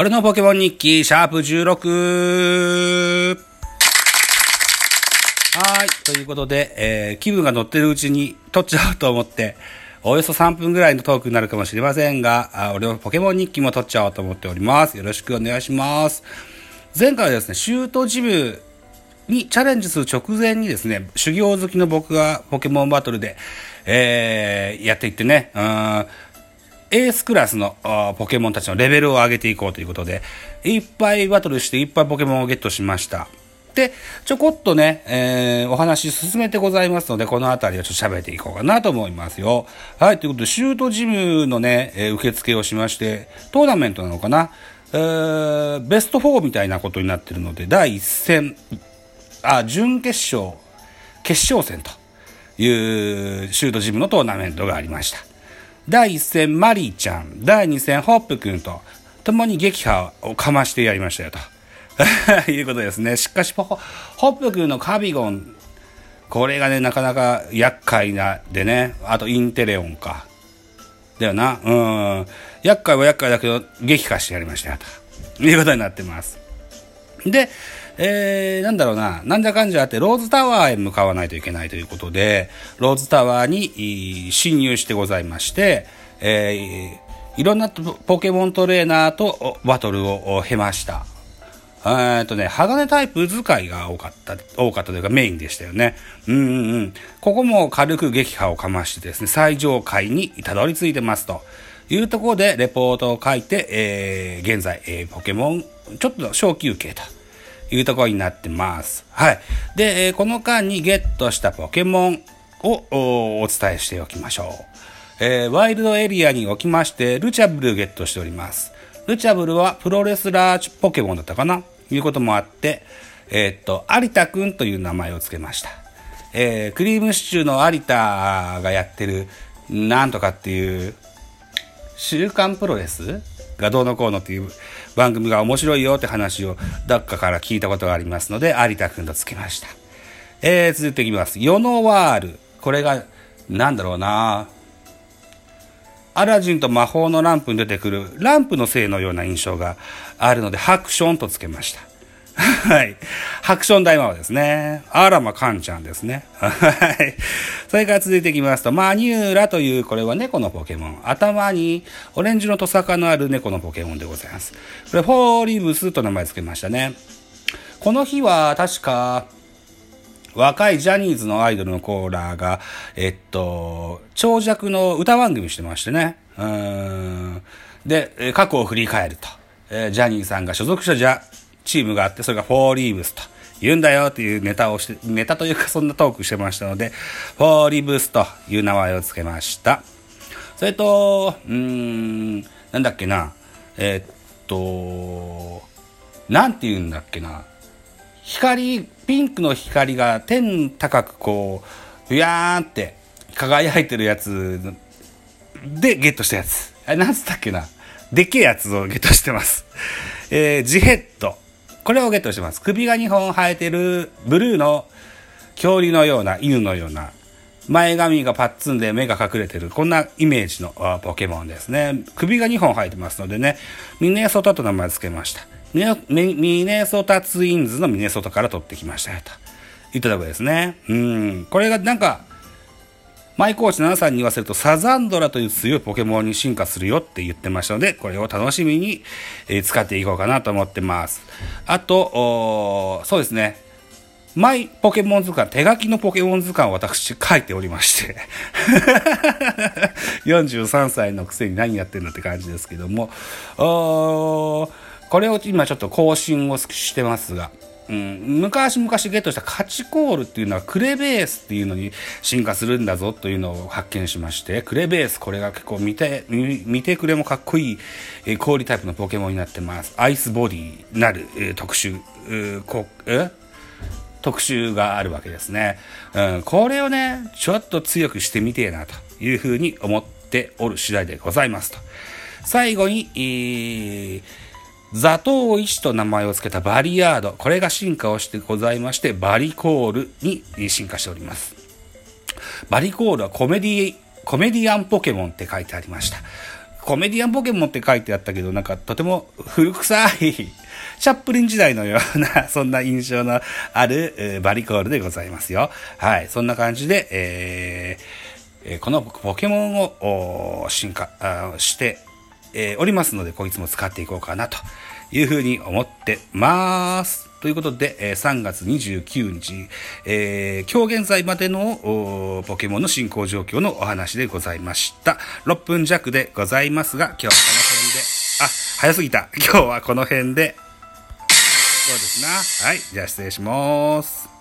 俺のポケモン日記、シャープ16。はい。ということで、えー、気分が乗ってるうちに撮っちゃおうと思って、およそ3分ぐらいのトークになるかもしれませんが、あ俺のポケモン日記も撮っちゃおうと思っております。よろしくお願いします。前回はですね、シュートジムにチャレンジする直前にですね、修行好きの僕がポケモンバトルで、えー、やっていってね、うん、エースクラスのポケモンたちのレベルを上げていこうということで、いっぱいバトルしていっぱいポケモンをゲットしました。で、ちょこっとね、えー、お話進めてございますので、この辺りをちょっと喋っていこうかなと思いますよ。はい、ということで、シュートジムのね、えー、受付をしまして、トーナメントなのかな、えー、ベスト4みたいなことになってるので、第1戦、あ、準決勝、決勝戦というシュートジムのトーナメントがありました。第1戦、マリーちゃん、第2戦、ホップ君と、共に撃破をかましてやりましたよと。いうことですね。しかし、ホップ君のカビゴン、これがね、なかなか厄介な、でね、あとインテレオンか。だよな。うん。厄介は厄介だけど、撃破してやりましたよと。いうことになってます。で、えー、なんだろうな、なんだかんじゃあって、ローズタワーへ向かわないといけないということで、ローズタワーに侵入してございまして、えー、いろんなポケモントレーナーとバトルを経ました。えっとね、鋼タイプ使いが多かった、多かったというかメインでしたよね。うんうんうん。ここも軽く撃破をかましてですね、最上階にたどり着いてますというところでレポートを書いて、えー、現在、えー、ポケモン、ちょっと小休憩というところになってます。はい。で、えー、この間にゲットしたポケモンをお伝えしておきましょう。えー、ワイルドエリアにおきまして、ルチャブルゲットしております。ルチャブルはプロレスラーポケモンだったかな？いうこともあって、えー、っと、有田くんという名前を付けました。えー、クリームシチューの有田がやってる、なんとかっていう、週刊プロレス？がどうのこうのっていう番組が面白いよって話をどっかから聞いたことがありますので、有田くんとつけました。えー、続いていきます。ヨノワール。これが、なんだろうなアラジンと魔法のランプに出てくるランプのせいのような印象があるので、ハクションとつけました。はい。ハクション大魔王ですね。アラマカンちゃんですね。はい。それから続いていきますと、マニューラという、これは猫のポケモン。頭にオレンジのトサカのある猫のポケモンでございます。これ、フォーリブスと名前付けましたね。この日は、確か、若いジャニーズのアイドルのコーラーが、えっと、長尺の歌番組してましてね。うん。で、過去を振り返ると。え、ジャニーさんが所属したじゃ、チームがあって、それがフォーリーブスと言うんだよっていうネタをして、ネタというかそんなトークしてましたので、フォーリーブスという名前を付けました。それと、うーん、なんだっけな、えー、っと、なんて言うんだっけな、光、ピンクの光が天高くこう、ふやーんって輝いてるやつでゲットしたやつ。あれ、なんつったっけな。でけえやつをゲットしてます。えー、ジヘッド。これをゲットします。首が2本生えてるブルーの恐竜のような犬のような前髪がパッツンで目が隠れてるこんなイメージのポケモンですね。首が2本生えてますのでね、ミネソタと名前付けました。ミネソタツインズのミネソタから取ってきましたよと。言ったとこですね。うん。これがなんか、マイコーチ7さんに言わせると、サザンドラという強いポケモンに進化するよって言ってましたので、これを楽しみに、使っていこうかなと思ってます。あと、そうですね。マイポケモン図鑑、手書きのポケモン図鑑を私書いておりまして 43歳のくせに何やってんだって感じですけども、これを今ちょっと更新をしてますが、うん、昔々ゲットしたカチコールっていうのはクレベースっていうのに進化するんだぞというのを発見しまして、クレベース、これが結構見て、見てくれもかっこいい、えー、氷タイプのポケモンになってます。アイスボディなる、えー、特殊、えー、こえ特集があるわけですね。うん、これをね、ちょっと強くしてみてえなというふうに思っておる次第でございますと。最後に、えーザトウイシと名前を付けたバリアード。これが進化をしてございまして、バリコールに進化しております。バリコールはコメディ、コメディアンポケモンって書いてありました。コメディアンポケモンって書いてあったけど、なんかとても古臭い、チャップリン時代のような、そんな印象のある、バリコールでございますよ。はい。そんな感じで、えー、このポケモンを進化して、えー、おりますので、こいつも使っていこうかなというふうに思ってます。ということで、えー、3月29日、えー、今日現在までのポケモンの進行状況のお話でございました。6分弱でございますが、今日はこの辺で、あ、早すぎた。今日はこの辺で、そうですな。はい、じゃあ失礼します。